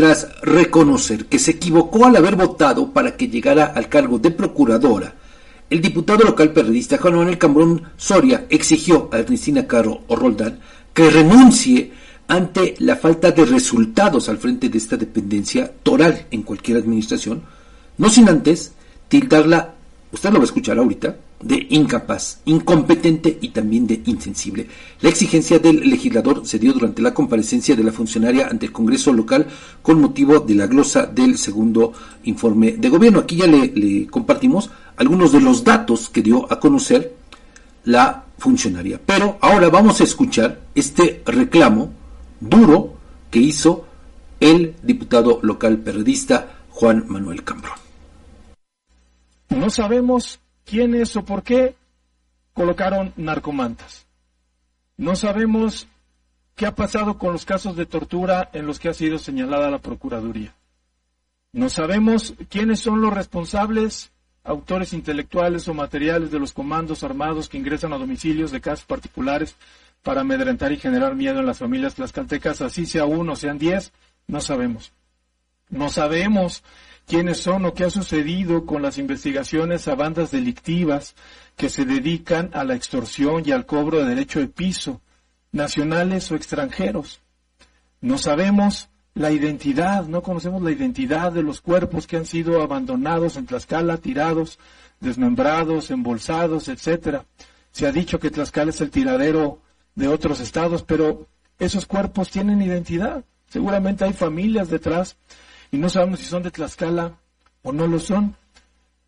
tras reconocer que se equivocó al haber votado para que llegara al cargo de procuradora, el diputado local periodista Juan Manuel Cambrón Soria exigió a Ernestina Caro Roldán que renuncie ante la falta de resultados al frente de esta dependencia toral en cualquier administración, no sin antes tildarla, usted lo va a escuchar ahorita, de incapaz, incompetente y también de insensible. La exigencia del legislador se dio durante la comparecencia de la funcionaria ante el Congreso local con motivo de la glosa del segundo informe de gobierno. Aquí ya le, compartimos algunos de los datos que dio a conocer la funcionaria. Pero ahora vamos a escuchar este reclamo duro que hizo el diputado local periodista Juan Manuel Cambrón. No sabemos quiénes o por qué colocaron narcomantas. No sabemos qué ha pasado con los casos de tortura en los que ha sido señalada la Procuraduría. No sabemos quiénes son los responsables, autores intelectuales o materiales de los comandos armados que ingresan a domicilios de casas particulares para amedrentar y generar miedo en las familias tlaxcaltecas, así sea uno, sean diez, no sabemos. No sabemos quiénes son o qué ha sucedido con las investigaciones a bandas delictivas que se dedican a la extorsión y al cobro de derecho de piso, nacionales o extranjeros. No sabemos la identidad, no conocemos la identidad de los cuerpos que han sido abandonados en Tlaxcala, tirados, desmembrados, embolsados, etcétera. Se ha dicho que Tlaxcala es el tiradero de otros estados, pero esos cuerpos tienen identidad. Seguramente hay familias detrás y no sabemos si son de Tlaxcala o no lo son.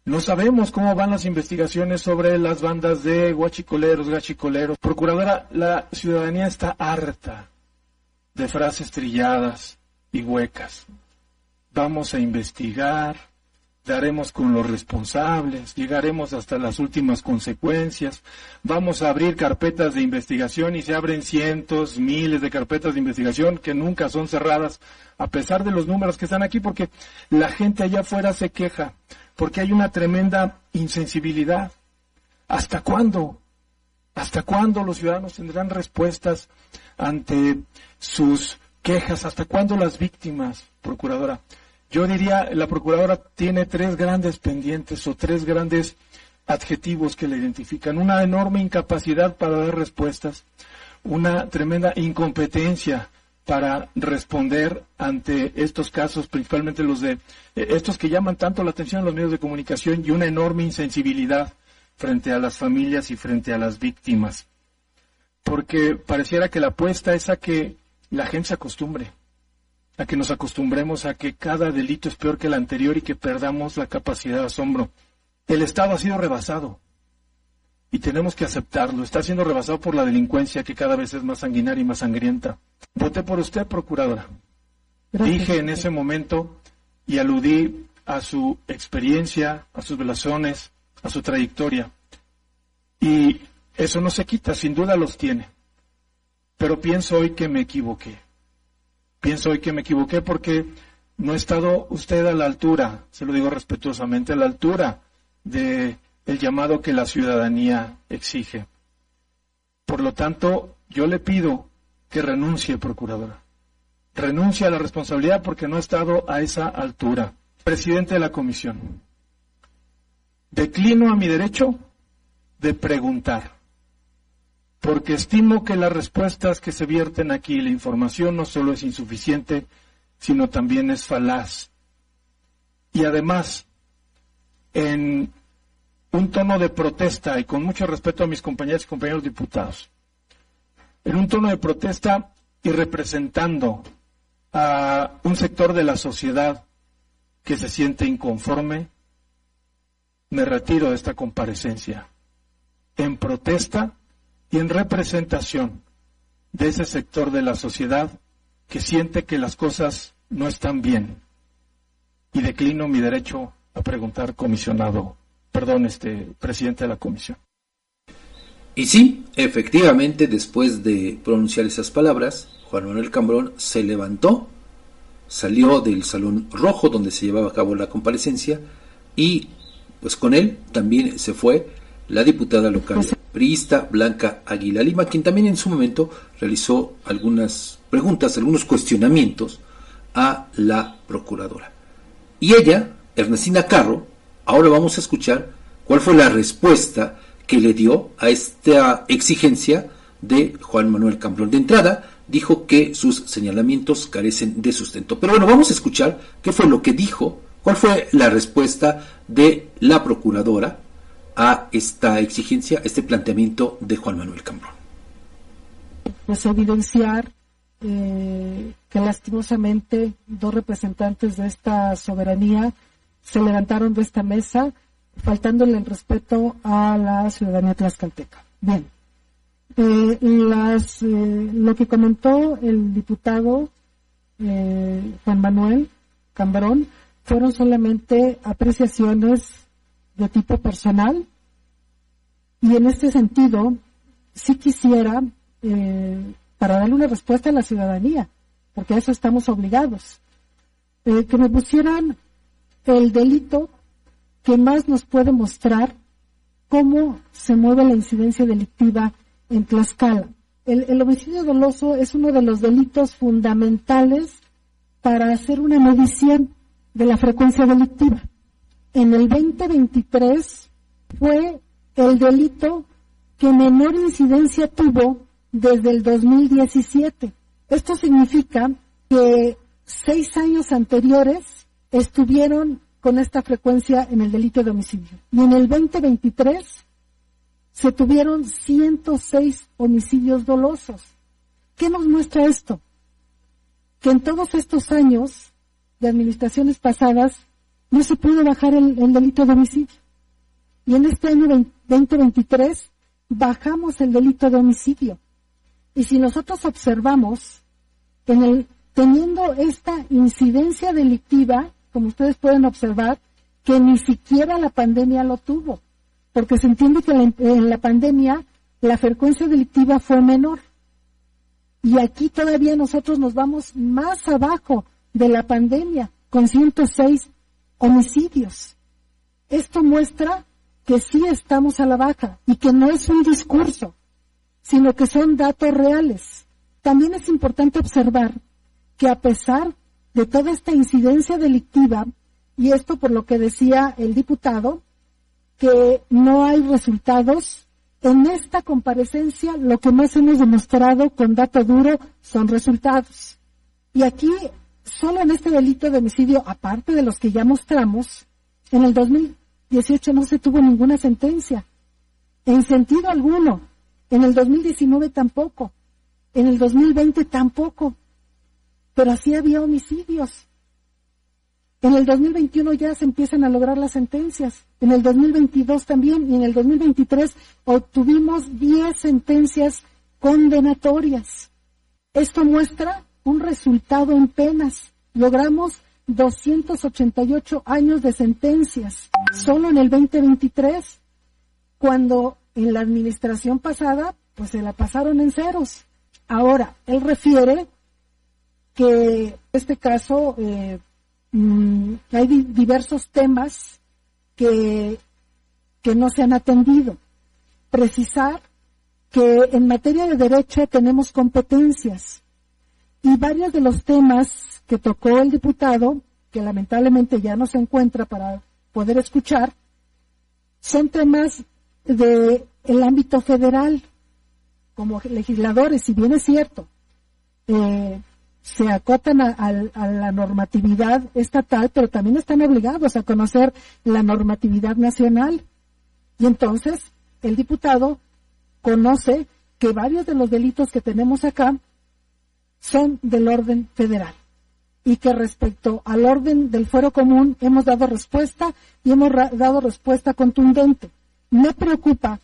No sabemos cómo van las investigaciones sobre las bandas de guachicoleros, gachicoleros. Procuradora, la ciudadanía está harta de frases trilladas y huecas. Vamos a investigar, daremos con los responsables, llegaremos hasta las últimas consecuencias, vamos a abrir carpetas de investigación y se abren cientos, miles de carpetas de investigación que nunca son cerradas, a pesar de los números que están aquí, porque la gente allá afuera se queja, porque hay una tremenda insensibilidad. ¿Hasta cuándo? ¿Hasta cuándo los ciudadanos tendrán respuestas ante sus quejas? ¿Hasta cuándo las víctimas, procuradora? Yo diría, la procuradora tiene tres grandes pendientes o tres grandes adjetivos que la identifican. Una enorme incapacidad para dar respuestas, una tremenda incompetencia para responder ante estos casos, principalmente los de eh, estos que llaman tanto la atención en los medios de comunicación y una enorme insensibilidad frente a las familias y frente a las víctimas. Porque pareciera que la apuesta es a que la gente se acostumbre a que nos acostumbremos a que cada delito es peor que el anterior y que perdamos la capacidad de asombro. El Estado ha sido rebasado y tenemos que aceptarlo. Está siendo rebasado por la delincuencia que cada vez es más sanguinaria y más sangrienta. Voté por usted, procuradora. Dije en ese momento y aludí a su experiencia, a sus blasones, a su trayectoria. Y eso no se quita, sin duda los tiene. Pero pienso hoy que me equivoqué. Pienso hoy que me equivoqué porque no ha estado usted a la altura, se lo digo respetuosamente, a la altura de llamado que la ciudadanía exige. Por lo tanto, yo le pido que renuncie, procuradora. Renuncie a la responsabilidad porque no ha estado a esa altura. Presidente de la comisión, declino a mi derecho de preguntar porque estimo que las respuestas que se vierten aquí, la información no solo es insuficiente, sino también es falaz. Y además, en un tono de protesta, y con mucho respeto a mis compañeros y compañeros diputados, en un tono de protesta y representando a un sector de la sociedad que se siente inconforme, me retiro de esta comparecencia en protesta y en representación de ese sector de la sociedad que siente que las cosas no están bien. Y declino mi derecho a preguntar, comisionado, perdón, este presidente de la comisión. Y sí, efectivamente, después de pronunciar esas palabras, Juan Manuel Cambrón se levantó, salió del salón rojo donde se llevaba a cabo la comparecencia y pues con él también se fue la diputada local priista Blanca Aguila Lima, quien también en su momento realizó algunas preguntas, algunos cuestionamientos a la procuradora. Y ella, Ernestina Carro, ahora vamos a escuchar cuál fue la respuesta que le dio a esta exigencia de Juan Manuel Cambrón. De entrada, dijo que sus señalamientos carecen de sustento. Pero bueno, vamos a escuchar qué fue lo que dijo, cuál fue la respuesta de la procuradora a esta exigencia, este planteamiento de Juan Manuel Cambrón. Pues evidenciar eh, que lastimosamente dos representantes de esta soberanía se levantaron de esta mesa faltándole el respeto a la ciudadanía tlaxcalteca. Bien, eh, las, eh, lo que comentó el diputado Juan Manuel Cambrón fueron solamente apreciaciones de tipo personal y en este sentido sí quisiera, para darle una respuesta a la ciudadanía, porque a eso estamos obligados, que me pusieran el delito que más nos puede mostrar cómo se mueve la incidencia delictiva en Tlaxcala. El, homicidio doloso es uno de los delitos fundamentales para hacer una medición de la frecuencia delictiva. En el 2023 fue el delito que menor incidencia tuvo desde el 2017. Esto significa que seis años anteriores estuvieron con esta frecuencia en el delito de homicidio. Y en el 2023 se tuvieron 106 homicidios dolosos. ¿Qué nos muestra esto? Que en todos estos años de administraciones pasadas no se pudo bajar el, delito de homicidio. Y en este año 2023 bajamos el delito de homicidio. Y si nosotros observamos, en el, teniendo esta incidencia delictiva, como ustedes pueden observar, que ni siquiera la pandemia lo tuvo, porque se entiende que en la pandemia la frecuencia delictiva fue menor. Y aquí todavía nosotros nos vamos más abajo de la pandemia, con 106 homicidios. Esto muestra que sí estamos a la baja y que no es un discurso, sino que son datos reales. También es importante observar que a pesar de toda esta incidencia delictiva, y esto por lo que decía el diputado, que no hay resultados. En esta comparecencia lo que más hemos demostrado con dato duro son resultados. Y aquí, solo en este delito de homicidio, aparte de los que ya mostramos, en el 2018 no se tuvo ninguna sentencia. En sentido alguno. En el 2019 tampoco. En el 2020 tampoco pero así había homicidios. En el 2021 ya se empiezan a lograr las sentencias. En el 2022 también y en el 2023 obtuvimos 10 sentencias condenatorias. Esto muestra un resultado en penas. Logramos 288 años de sentencias solo en el 2023, cuando en la administración pasada pues se la pasaron en ceros. Ahora, él refiere que este caso eh, mm, hay diversos temas que, que no se han atendido. Precisar que en materia de derecho tenemos competencias y varios de los temas que tocó el diputado, que lamentablemente ya no se encuentra para poder escuchar, son temas del el ámbito federal como legisladores, si bien es cierto, eh, se acotan a, la normatividad estatal, pero también están obligados a conocer la normatividad nacional. Y entonces el diputado conoce que varios de los delitos que tenemos acá son del orden federal y que respecto al orden del fuero común hemos dado respuesta y hemos dado respuesta contundente. Me preocupa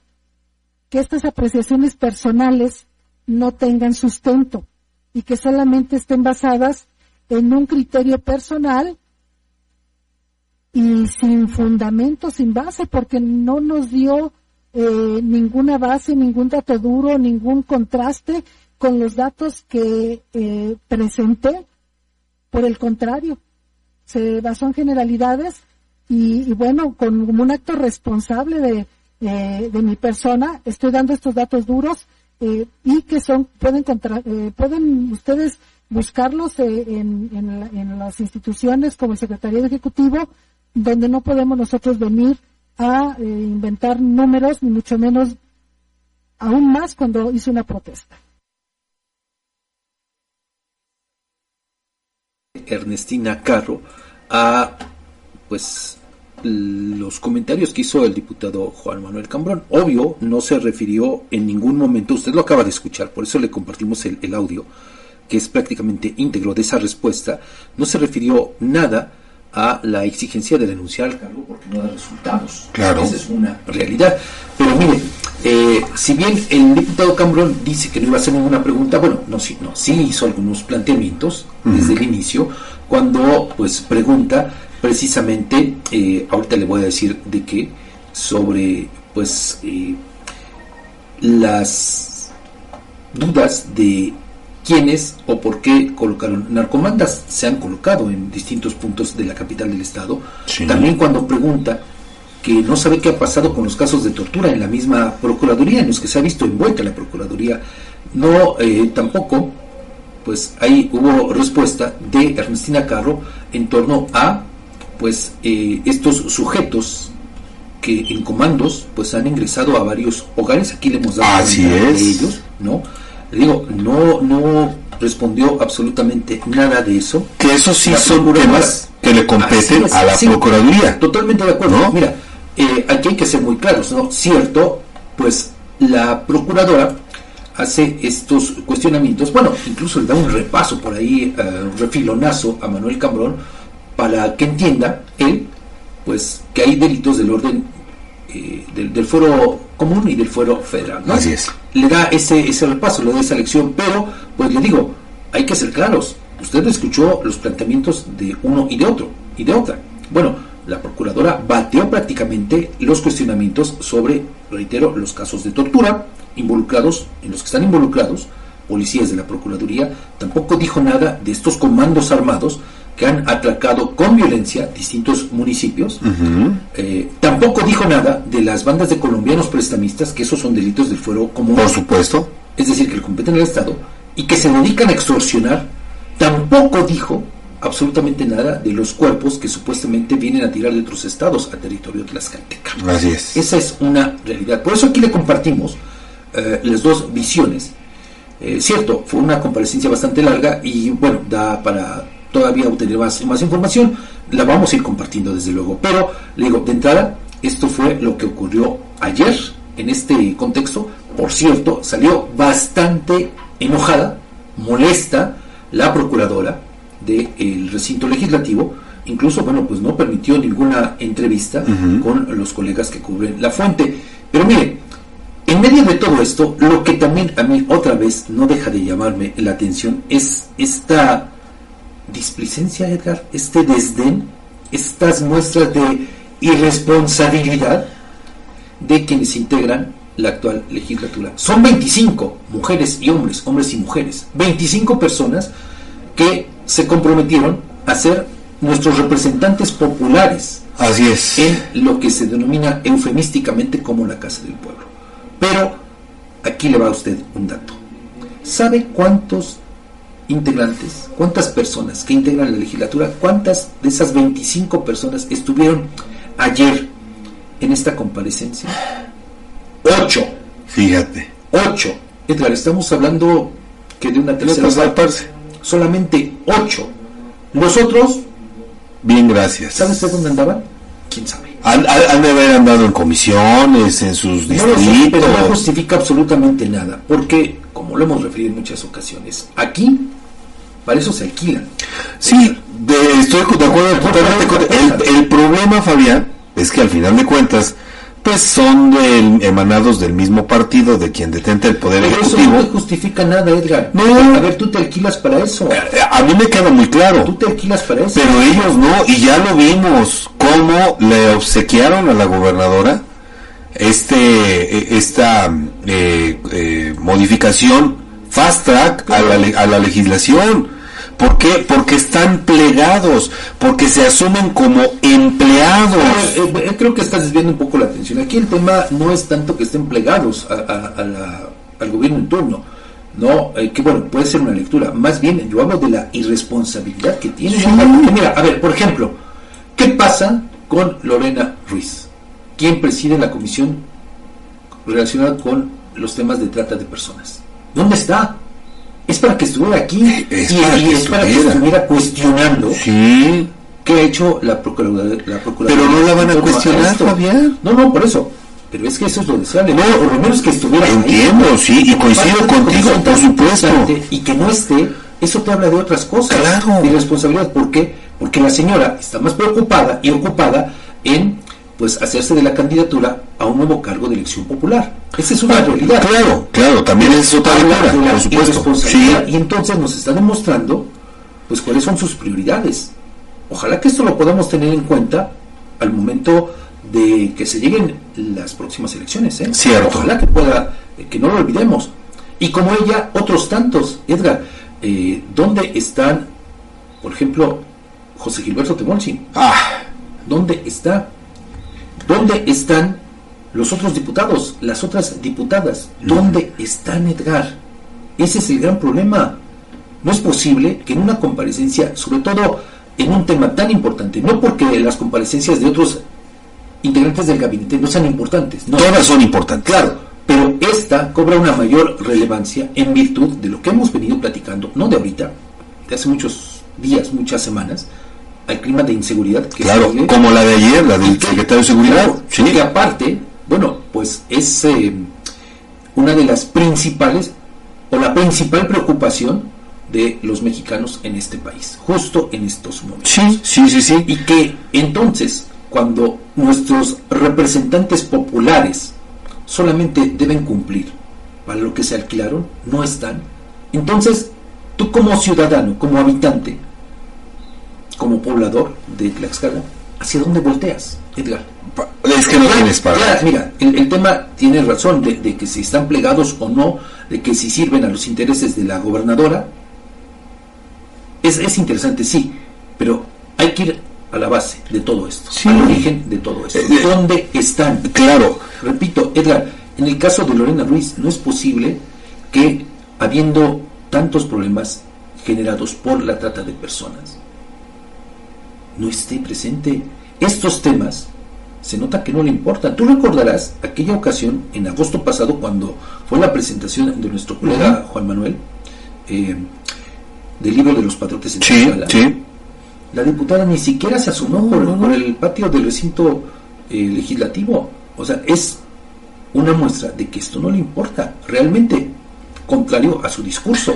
que estas apreciaciones personales no tengan sustento y que solamente estén basadas en un criterio personal y sin fundamento, sin base, porque no nos dio eh, ninguna base, ningún dato duro, ningún contraste con los datos que eh, presenté. Por el contrario, se basó en generalidades y, bueno, con un acto responsable de, eh, de mi persona, estoy dando estos datos duros eh, y que son pueden contra, eh, pueden ustedes buscarlos eh, en, en, las instituciones como el Secretario Ejecutivo, donde no podemos nosotros venir a inventar números, ni mucho menos aún más cuando hice una protesta. Ernestina Carro a pues los comentarios que hizo el diputado Juan Manuel Cambrón. Obvio, no se refirió en ningún momento, usted lo acaba de escuchar, por eso le compartimos el, el audio, que es prácticamente íntegro de esa respuesta, no se refirió nada a la exigencia de denunciar al cargo porque no da resultados. Claro. Esa es una realidad. Pero mire, eh, si bien el diputado Cambrón dice que no iba a hacer ninguna pregunta, bueno, no, sí, no, sí hizo algunos planteamientos desde el inicio, cuando pues pregunta precisamente, eh, ahorita le voy a decir de qué, sobre pues eh, las dudas de quiénes o por qué colocaron narcomandas. Se han colocado en distintos puntos de la capital del estado. También cuando pregunta que no sabe qué ha pasado con los casos de tortura en la misma Procuraduría, en los que se ha visto envuelta la Procuraduría, no eh, tampoco, pues ahí hubo respuesta de Ernestina Carro en torno a pues eh, estos sujetos que en comandos pues han ingresado a varios hogares, aquí le hemos dado Así de ellos, ¿no? Le digo, no, no respondió absolutamente nada de eso. Que eso sí son temas que le competen a la Procuraduría. Totalmente de acuerdo. Mira, eh, aquí hay que ser muy claros, ¿no? Cierto, pues la Procuradora hace estos cuestionamientos, bueno, incluso le da un repaso por ahí, uh, un refilonazo a Manuel Cambrón, para que entienda él, pues, que hay delitos del orden eh, del, del, fuero común y del fuero federal. ¿no? Así es. Le da ese, ese repaso, le da esa lección, pero pues le digo, hay que ser claros. Usted escuchó los planteamientos de uno y de otro, y de otra. Bueno, la procuradora bateó prácticamente los cuestionamientos sobre, reitero, los casos de tortura involucrados, en los que están involucrados policías de la Procuraduría, tampoco dijo nada de estos comandos armados que han atracado con violencia distintos municipios. Eh, tampoco dijo nada de las bandas de colombianos prestamistas, que esos son delitos del fuero común. Por supuesto. Es decir, que le competen al Estado y que se dedican a extorsionar. Tampoco dijo absolutamente nada de los cuerpos que supuestamente vienen a tirar de otros estados a territorio tlaxcalteca. Así es. Esa es una realidad. Por eso aquí le compartimos eh, las dos visiones. Eh, cierto, fue una comparecencia bastante larga y bueno, da para todavía obtener más, más información, la vamos a ir compartiendo desde luego. Pero, le digo, de entrada, esto fue lo que ocurrió ayer en este contexto. Por cierto, salió bastante enojada, molesta la procuradora del recinto legislativo. Incluso, bueno, pues no permitió ninguna entrevista con los colegas que cubren la fuente. Pero mire, en medio de todo esto, lo que también a mí otra vez no deja de llamarme la atención es esta displicencia, Edgar, este desdén, estas muestras de irresponsabilidad de quienes integran la actual legislatura. Son 25 mujeres y hombres, hombres y mujeres, 25 personas que se comprometieron a ser nuestros representantes populares. Así es. En lo que se denomina eufemísticamente como la Casa del Pueblo. Pero aquí le va a usted un dato. ¿Sabe cuántos integrantes, cuántas personas que integran la legislatura, cuántas de esas 25 personas estuvieron ayer en esta comparecencia? Ocho. Fíjate. Ocho. Edgar, estamos hablando que de una tercera parte. Solamente ocho. Los otros. Bien, gracias. ¿Sabes de dónde andaban? ¿Quién sabe? Han, de haber andado en comisiones, en sus distritos. No pero no justifica absolutamente nada. Porque, como lo hemos referido en muchas ocasiones, aquí para eso se alquilan. Sí, estoy de acuerdo totalmente el, el, problema, Fabián, es que al final de cuentas, pues son emanados del mismo partido de quien detenta el poder Pero ejecutivo. Eso no justifica nada, Edgar. No. A ver, tú te alquilas para eso. Eh, a, mí me queda muy claro. Tú te alquilas para eso. Pero ellos no, y ya lo vimos, cómo le obsequiaron a la gobernadora este e, esta eh, eh, modificación fast track a la, a la legislación ¿Por qué? Porque están plegados, porque se asumen como empleados. Eh, eh, creo que estás desviando un poco la atención. Aquí el tema no es tanto que estén plegados al gobierno en turno. No, eh, que bueno, puede ser una lectura. Más bien, yo hablo de la irresponsabilidad que tiene. Sí. Porque mira, a ver, por ejemplo, ¿qué pasa con Lorena Ruiz? ¿Quién preside la comisión relacionada con los temas de trata de personas? ¿Dónde está? Es para que estuviera aquí Es y, para y que es para que estuviera. cuestionando Sí. qué ha hecho la Procuraduría. La Pero no la van a cuestionar. Fabián. No, no, por eso. Pero es que eso es lo deseable. No, por lo menos que estuviera ahí. Entiendo, sí, y coincido contigo, por supuesto. Y que no esté, eso te habla de otras cosas. Claro. De responsabilidad. ¿Por qué? Porque la señora está más preocupada y ocupada en pues hacerse de la candidatura a un nuevo cargo de elección popular. Esa es una realidad. Claro, claro, también es otra la por supuesto. Sí, Y entonces nos está demostrando pues cuáles son sus prioridades. Ojalá que esto lo podamos tener en cuenta al momento de que se lleguen las próximas elecciones. ¿eh? Cierto. Ojalá que pueda, eh, que no lo olvidemos. Y como ella, otros tantos. Edgar, eh, ¿dónde están, por ejemplo, José Gilberto Temolsi? Ah, ¿Dónde está? ¿Dónde están los otros diputados, las otras diputadas? ¿Dónde están, Edgar? Ese es el gran problema. No es posible que en una comparecencia, sobre todo en un tema tan importante, no porque las comparecencias de otros integrantes del gabinete no sean importantes, no. todas son importantes. Claro, pero esta cobra una mayor relevancia en virtud de lo que hemos venido platicando, no de ahorita, de hace muchos días, muchas semanas, al clima de inseguridad que Claro, como la de ayer, la del que- secretario de Seguridad. claro, Sí. que aparte, bueno, pues es eh, una de las principales o la principal preocupación de los mexicanos en este país, justo en estos momentos. Sí, sí, sí, sí. Y que entonces, cuando nuestros representantes populares solamente deben cumplir para lo que se alquilaron, no están, entonces tú como ciudadano, como habitante, como poblador de Tlaxcala, ¿hacia dónde volteas, Edgar? Es que no tienes para. ya, mira, el, el tema tiene razón de, de que si están plegados o no, de que si sirven a los intereses de la gobernadora. Es, es interesante, sí, pero hay que ir a la base de todo esto, Sí. al origen de todo esto. Eh, eh, ¿Dónde están? Claro, Repito, Edgar, en el caso de Lorena Ruiz, no es posible que, habiendo tantos problemas generados por la trata de personas, no esté presente. Estos temas se nota que no le importan. Tú recordarás aquella ocasión en agosto pasado cuando fue la presentación de nuestro colega Juan Manuel eh, del libro de los patriotas en sí, Tlaxcala. sí. La diputada ni siquiera se asomó por, por el patio del recinto eh, legislativo. O sea, es una muestra de que esto no le importa. Realmente, contrario a su discurso,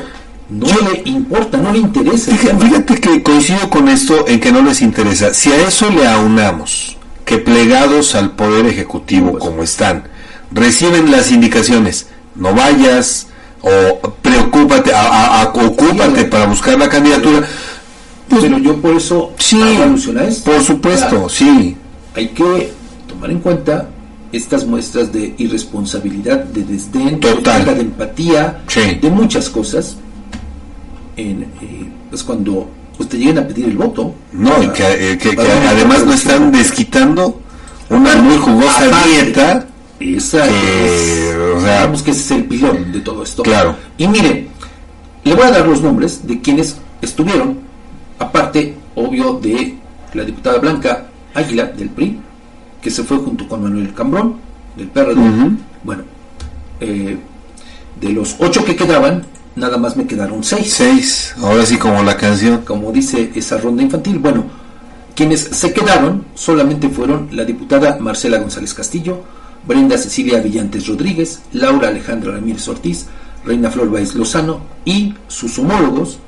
no le importa, no le interesa. Fíjate, que coincido con esto en que no les interesa. Si a eso le aunamos que plegados al Poder Ejecutivo Pues- como están, reciben las indicaciones, no vayas o preocúpate, a- a- a- ocúpate Sí, para buscar la candidatura. Pues, Pero yo por eso sí, esto. por supuesto, Claro, sí. hay que tomar en cuenta estas muestras de irresponsabilidad, de desdén, de Total. falta de empatía, Sí. de muchas cosas. En, eh, pues cuando te lleguen a pedir el voto. No, para- y que, eh, que- que además no están desquitando una muy jugosa Aparte, dieta. Esa que, es, o sea, digamos que ese es el pilón de todo esto. Claro. Y mire, le voy a dar los nombres de quienes estuvieron, aparte, obvio, de la diputada Blanca Águila del PRI, que se fue junto con Manuel Cambrón, del PRD. Bueno, eh, de los ocho que quedaban, nada más me quedaron seis Seis, ahora sí como la canción. como dice esa ronda infantil. Bueno, quienes se quedaron solamente fueron la diputada Marcela González Castillo, Brenda Cecilia Villantes Rodríguez, Laura Alejandra Ramírez Ortiz, Reina Flor Báez Lozano y sus homólogos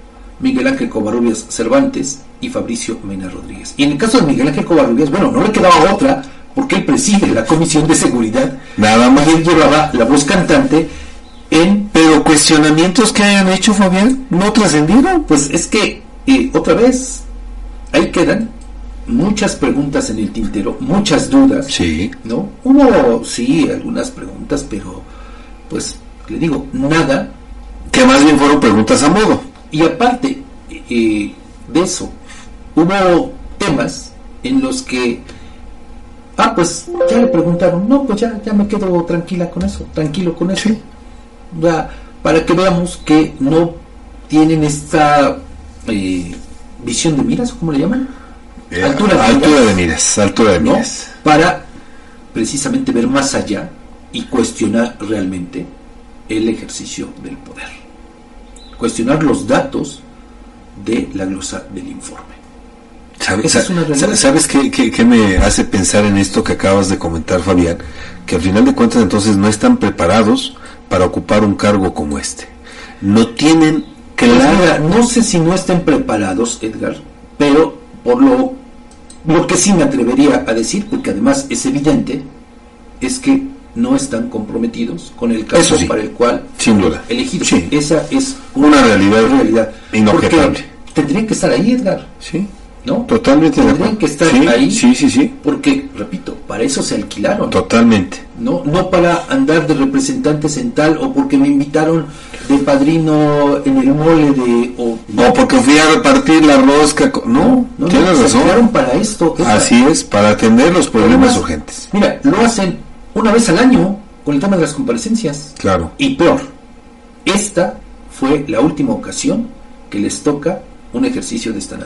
Miguel Ángel Covarrubias Cervantes y Fabricio Mena Rodríguez. Y en el caso de Miguel Ángel Covarrubias, bueno, no le quedaba otra porque él preside la Comisión de Seguridad Nada más. él llevaba la voz cantante en Pero cuestionamientos que hayan hecho, Fabián, no trascendieron. Pues es que, eh, otra vez, ahí quedan muchas preguntas en el tintero, muchas dudas, Sí. ¿no? Hubo, sí, algunas preguntas, pero, pues, le digo, nada. Que más bien fueron preguntas a modo. Y aparte eh, de eso, hubo temas en los que, ah, pues, ya le preguntaron, no, pues ya, ya me quedo tranquila con eso, tranquilo con eso. Ya, para que veamos que no tienen esta eh, visión de miras, ¿cómo le llaman? Eh, altura, de, altura miras, de miras, altura de miras. Para precisamente ver más allá y cuestionar realmente el ejercicio del poder. Cuestionar los datos de la glosa del informe. ¿Sabes, qué, me hace pensar en esto que acabas de comentar, Fabián? Que al final de cuentas entonces no están preparados para ocupar un cargo como este. No tienen clara... No sé si no estén preparados, Edgar, pero por lo, lo que sí me atrevería a decir, porque además es evidente, es que no están comprometidos con el caso para el cual sin duda elegido. Esa es una, realidad, realidad inobjetable. Tendrían que estar ahí, Edgar. Sí. ¿No? Totalmente Tendrían que estar ahí. Sí, sí, sí. Porque, repito, para eso se alquilaron. Totalmente. No, no para andar de representantes en tal o porque me invitaron de padrino en el mole de. O, porque fui a repartir la rosca. No, no tienes razón. Se alquilaron para esto. Así es, para atender los problemas urgentes. Mira, lo hacen una vez al año con el tema de las comparecencias. Claro. Y peor, esta fue la última ocasión que les toca un ejercicio de esta naturaleza.